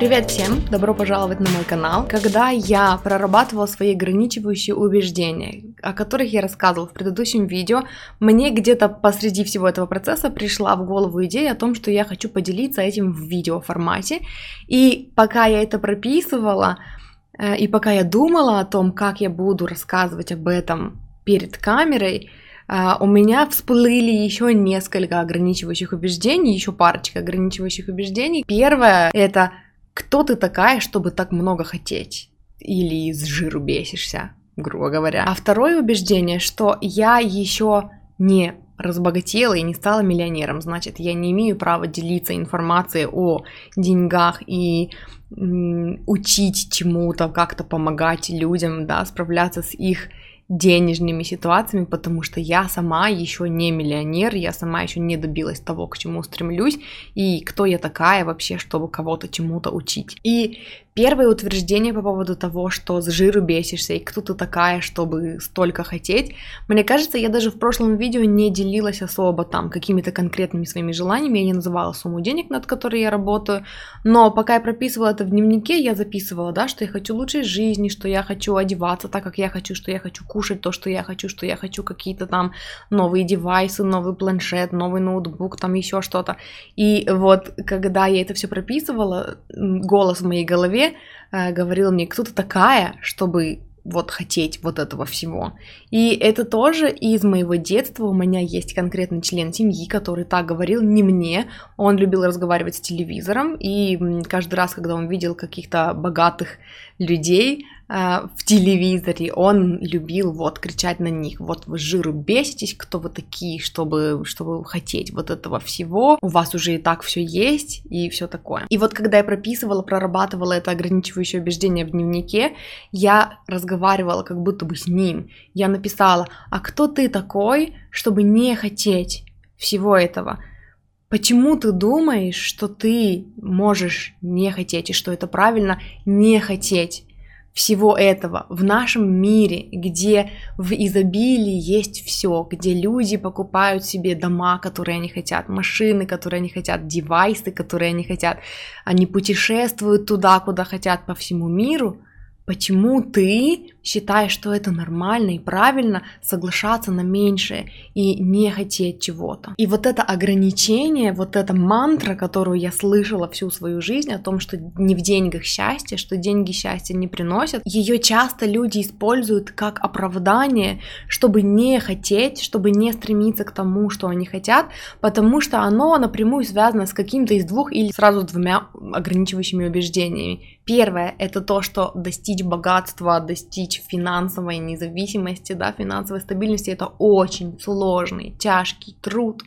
Привет всем! Добро пожаловать на мой канал. Когда я прорабатывала свои ограничивающие убеждения, о которых я рассказывала в предыдущем видео, мне где-то посреди всего этого процесса пришла в голову идея о том, что я хочу поделиться этим в видеоформате. И пока я это прописывала, э, и пока я думала о том, как я буду рассказывать об этом перед камерой, э, у меня всплыли еще несколько ограничивающих убеждений, еще парочка ограничивающих убеждений. Первое это кто ты такая, чтобы так много хотеть? Или из жиру бесишься, грубо говоря. А второе убеждение, что я еще не разбогатела и не стала миллионером, значит, я не имею права делиться информацией о деньгах и учить чему-то, как-то помогать людям, да, справляться с их денежными ситуациями, потому что я сама еще не миллионер, я сама еще не добилась того, к чему стремлюсь, и кто я такая вообще, чтобы кого-то чему-то учить. И Первое утверждение по поводу того, что с жиру бесишься и кто ты такая, чтобы столько хотеть. Мне кажется, я даже в прошлом видео не делилась особо там какими-то конкретными своими желаниями, я не называла сумму денег, над которой я работаю, но пока я прописывала это в дневнике, я записывала, да, что я хочу лучшей жизни, что я хочу одеваться так, как я хочу, что я хочу кушать то, что я хочу, что я хочу какие-то там новые девайсы, новый планшет, новый ноутбук, там еще что-то. И вот когда я это все прописывала, голос в моей голове голове э, говорил мне, кто ты такая, чтобы вот хотеть вот этого всего. И это тоже из моего детства. У меня есть конкретный член семьи, который так говорил не мне. Он любил разговаривать с телевизором, и каждый раз, когда он видел каких-то богатых людей, в телевизоре, он любил вот кричать на них, вот вы жиру беситесь, кто вы такие, чтобы, чтобы хотеть вот этого всего, у вас уже и так все есть и все такое. И вот когда я прописывала, прорабатывала это ограничивающее убеждение в дневнике, я разговаривала как будто бы с ним. Я написала, а кто ты такой, чтобы не хотеть всего этого? Почему ты думаешь, что ты можешь не хотеть и что это правильно не хотеть? Всего этого в нашем мире, где в изобилии есть все, где люди покупают себе дома, которые они хотят, машины, которые они хотят, девайсы, которые они хотят, они путешествуют туда, куда хотят по всему миру, Почему ты считаешь, что это нормально и правильно соглашаться на меньшее и не хотеть чего-то? И вот это ограничение, вот эта мантра, которую я слышала всю свою жизнь о том, что не в деньгах счастье, что деньги счастья не приносят, ее часто люди используют как оправдание, чтобы не хотеть, чтобы не стремиться к тому, что они хотят, потому что оно напрямую связано с каким-то из двух или сразу двумя ограничивающими убеждениями. Первое – это то, что достичь богатства, достичь финансовой независимости, да, финансовой стабильности – это очень сложный, тяжкий труд.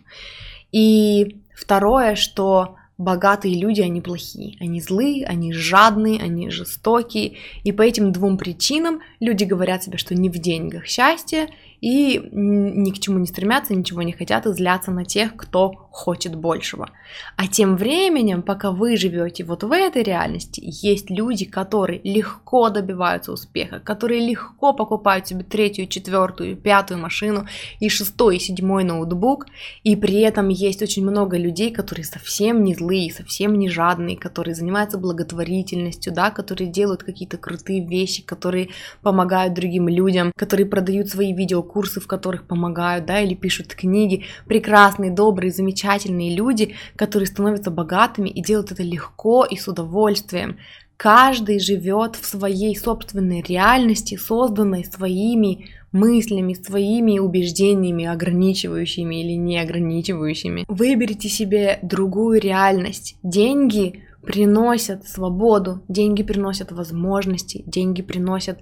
И второе, что богатые люди, они плохие, они злые, они жадные, они жестокие. И по этим двум причинам люди говорят себе, что не в деньгах счастье, и ни к чему не стремятся, ничего не хотят и злятся на тех, кто хочет большего. А тем временем, пока вы живете вот в этой реальности, есть люди, которые легко добиваются успеха, которые легко покупают себе третью, четвертую, пятую машину и шестой, и седьмой ноутбук, и при этом есть очень много людей, которые совсем не злые, совсем не жадные, которые занимаются благотворительностью, да, которые делают какие-то крутые вещи, которые помогают другим людям, которые продают свои видео курсы, в которых помогают, да, или пишут книги, прекрасные, добрые, замечательные люди, которые становятся богатыми и делают это легко и с удовольствием. Каждый живет в своей собственной реальности, созданной своими мыслями, своими убеждениями, ограничивающими или не ограничивающими. Выберите себе другую реальность. Деньги приносят свободу, деньги приносят возможности, деньги приносят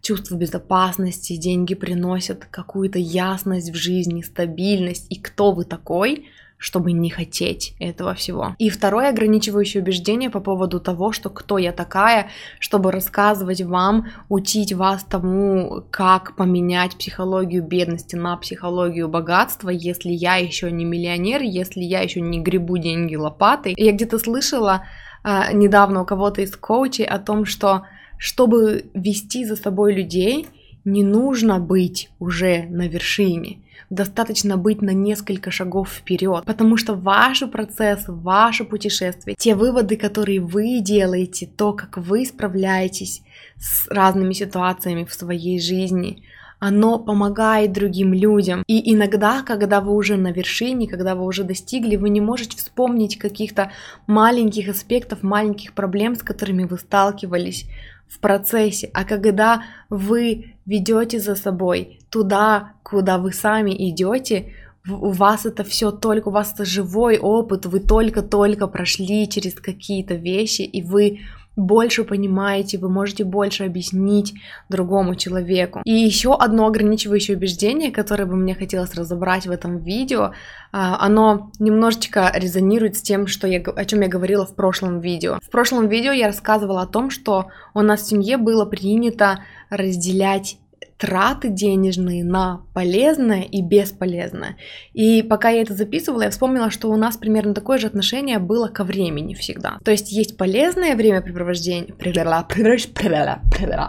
чувство безопасности, деньги приносят какую-то ясность в жизни, стабильность. И кто вы такой, чтобы не хотеть этого всего. И второе ограничивающее убеждение по поводу того, что кто я такая, чтобы рассказывать вам, учить вас тому, как поменять психологию бедности на психологию богатства, если я еще не миллионер, если я еще не гребу деньги лопатой. Я где-то слышала э, недавно у кого-то из коучей о том, что чтобы вести за собой людей, не нужно быть уже на вершине достаточно быть на несколько шагов вперед, потому что ваш процесс, ваше путешествие, те выводы, которые вы делаете, то, как вы справляетесь с разными ситуациями в своей жизни, оно помогает другим людям. И иногда, когда вы уже на вершине, когда вы уже достигли, вы не можете вспомнить каких-то маленьких аспектов, маленьких проблем, с которыми вы сталкивались в процессе, а когда вы ведете за собой туда, куда вы сами идете, у вас это все только, у вас это живой опыт, вы только-только прошли через какие-то вещи, и вы больше понимаете, вы можете больше объяснить другому человеку. И еще одно ограничивающее убеждение, которое бы мне хотелось разобрать в этом видео, а, оно немножечко резонирует с тем, что я, о чем я говорила в прошлом видео. В прошлом видео я рассказывала о том, что у нас в семье было принято разделять траты денежные на полезное и бесполезное. И пока я это записывала, я вспомнила, что у нас примерно такое же отношение было ко времени всегда. То есть есть полезное времяпрепровождение,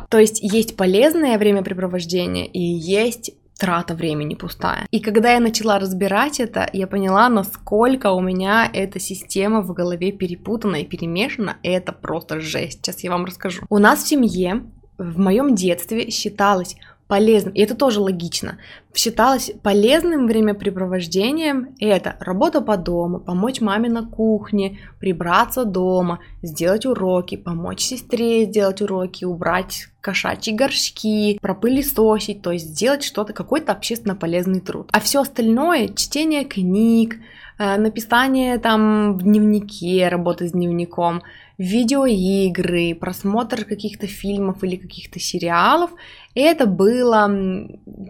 то есть есть полезное времяпрепровождение и есть трата времени пустая. И когда я начала разбирать это, я поняла, насколько у меня эта система в голове перепутана и перемешана. Это просто жесть. Сейчас я вам расскажу. У нас в семье в моем детстве считалось полезным, и это тоже логично, считалось полезным времяпрепровождением это работа по дому, помочь маме на кухне, прибраться дома, сделать уроки, помочь сестре сделать уроки, убрать кошачьи горшки, пропылесосить, то есть сделать что-то, какой-то общественно полезный труд. А все остальное, чтение книг, э, написание там в дневнике, работа с дневником, видеоигры, просмотр каких-то фильмов или каких-то сериалов, это было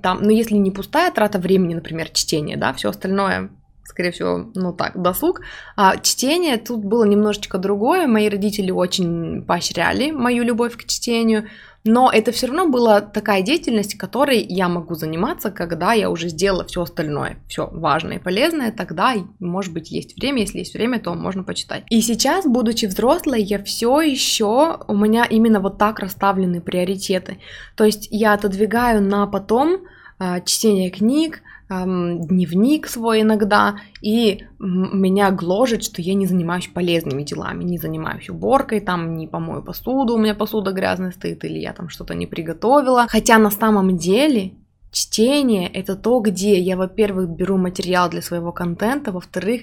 там, ну если не пустая трата времени, например, чтение, да, все остальное скорее всего, ну так, досуг. А чтение тут было немножечко другое. Мои родители очень поощряли мою любовь к чтению. Но это все равно была такая деятельность, которой я могу заниматься, когда я уже сделала все остальное, все важное и полезное, тогда, может быть, есть время, если есть время, то можно почитать. И сейчас, будучи взрослой, я все еще, у меня именно вот так расставлены приоритеты. То есть я отодвигаю на потом а, чтение книг, дневник свой иногда, и меня гложет, что я не занимаюсь полезными делами, не занимаюсь уборкой, там не помою посуду, у меня посуда грязная стоит, или я там что-то не приготовила. Хотя на самом деле чтение это то, где я, во-первых, беру материал для своего контента, во-вторых,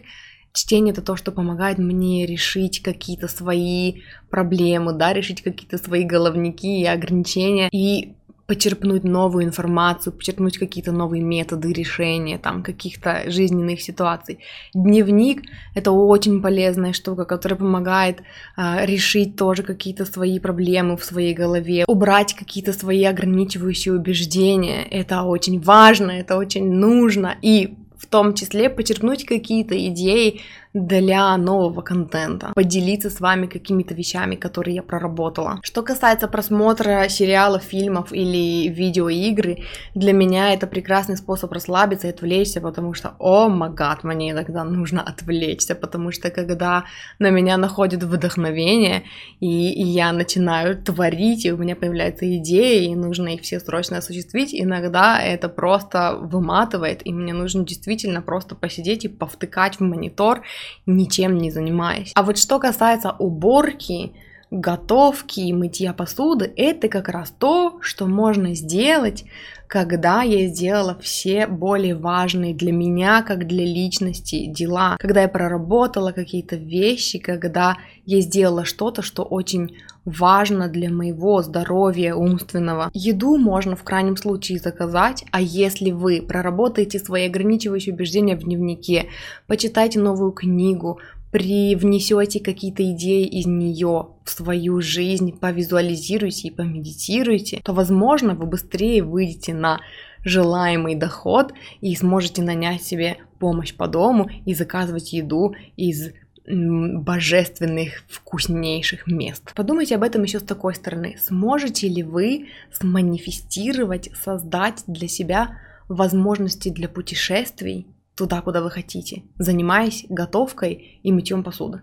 Чтение это то, что помогает мне решить какие-то свои проблемы, да, решить какие-то свои головники и ограничения. И почерпнуть новую информацию, почерпнуть какие-то новые методы решения там каких-то жизненных ситуаций. Дневник — это очень полезная штука, которая помогает а, решить тоже какие-то свои проблемы в своей голове, убрать какие-то свои ограничивающие убеждения. Это очень важно, это очень нужно. И в том числе подчеркнуть какие-то идеи для нового контента, поделиться с вами какими-то вещами, которые я проработала. Что касается просмотра сериалов, фильмов или видеоигры, для меня это прекрасный способ расслабиться и отвлечься, потому что, о магад, мне иногда нужно отвлечься, потому что когда на меня находит вдохновение, и, я начинаю творить, и у меня появляются идеи, и нужно их все срочно осуществить, иногда это просто выматывает, и мне нужно действительно просто посидеть и повтыкать в монитор ничем не занимаясь. А вот что касается уборки, готовки и мытья посуды, это как раз то, что можно сделать, когда я сделала все более важные для меня, как для личности дела, когда я проработала какие-то вещи, когда я сделала что-то, что очень важно для моего здоровья умственного. Еду можно в крайнем случае заказать, а если вы проработаете свои ограничивающие убеждения в дневнике, почитайте новую книгу, привнесете какие-то идеи из нее в свою жизнь, повизуализируйте и помедитируйте, то, возможно, вы быстрее выйдете на желаемый доход и сможете нанять себе помощь по дому и заказывать еду из божественных, вкуснейших мест. Подумайте об этом еще с такой стороны. Сможете ли вы сманифестировать, создать для себя возможности для путешествий туда, куда вы хотите, занимаясь готовкой и мытьем посуды?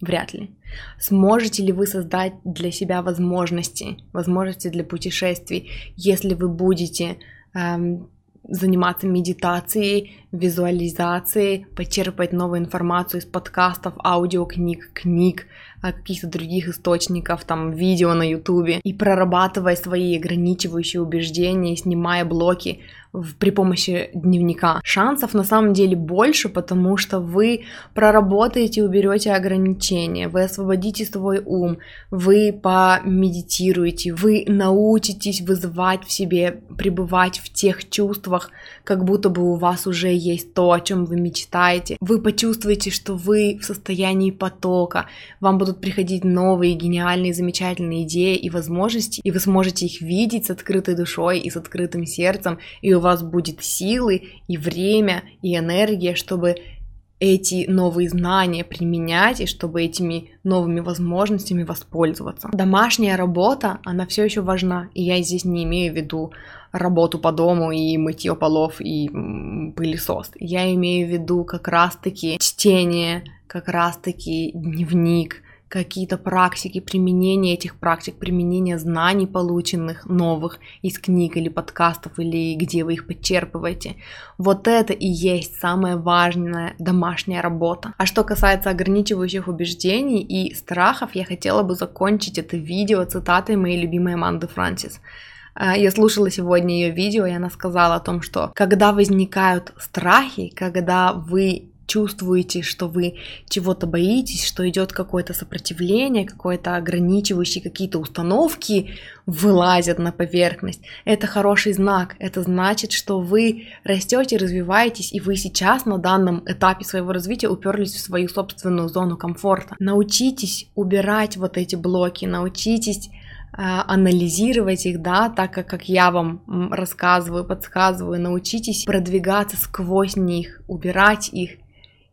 Вряд ли. Сможете ли вы создать для себя возможности, возможности для путешествий, если вы будете эм, заниматься медитацией, визуализацией, почерпать новую информацию из подкастов, аудиокниг, книг, а, каких-то других источников, там, видео на ютубе, и прорабатывая свои ограничивающие убеждения, снимая блоки в, при помощи дневника. Шансов на самом деле больше, потому что вы проработаете, уберете ограничения, вы освободите свой ум, вы помедитируете, вы научитесь вызывать в себе, пребывать в тех чувствах, как будто бы у вас уже есть то, о чем вы мечтаете. Вы почувствуете, что вы в состоянии потока, вам будут приходить новые, гениальные, замечательные идеи и возможности, и вы сможете их видеть с открытой душой и с открытым сердцем, и у вас будет силы и время и энергия, чтобы эти новые знания применять и чтобы этими новыми возможностями воспользоваться. Домашняя работа, она все еще важна, и я здесь не имею в виду работу по дому и мытье полов и пылесос. Я имею в виду как раз-таки чтение, как раз-таки дневник, какие-то практики, применение этих практик, применение знаний, полученных новых из книг или подкастов, или где вы их подчерпываете. Вот это и есть самая важная домашняя работа. А что касается ограничивающих убеждений и страхов, я хотела бы закончить это видео цитатой моей любимой Аманды Франсис. А, я слушала сегодня ее видео, и она сказала о том, что когда возникают страхи, когда вы чувствуете, что вы чего-то боитесь, что идет какое-то сопротивление, какое-то ограничивающие какие-то установки вылазят на поверхность, это хороший знак. Это значит, что вы растете, развиваетесь, и вы сейчас на данном этапе своего развития уперлись в свою собственную зону комфорта. Научитесь убирать вот эти блоки, научитесь анализировать их, да, так как, как я вам рассказываю, подсказываю, научитесь продвигаться сквозь них, убирать их,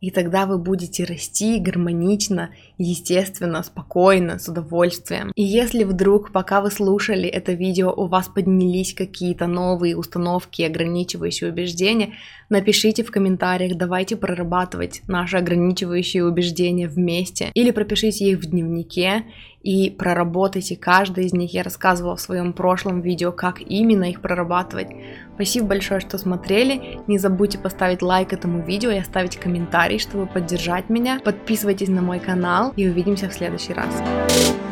и тогда вы будете расти гармонично, естественно, спокойно, с удовольствием. И если вдруг, пока вы слушали это видео, у вас поднялись какие-то новые установки, ограничивающие убеждения, напишите в комментариях, давайте прорабатывать наши ограничивающие убеждения вместе. Или пропишите их в дневнике и проработайте каждый из них. Я рассказывала в своем прошлом видео, как именно их прорабатывать. Спасибо большое, что смотрели. Не забудьте поставить лайк этому видео и оставить комментарий, чтобы поддержать меня. Подписывайтесь на мой канал и увидимся в следующий раз.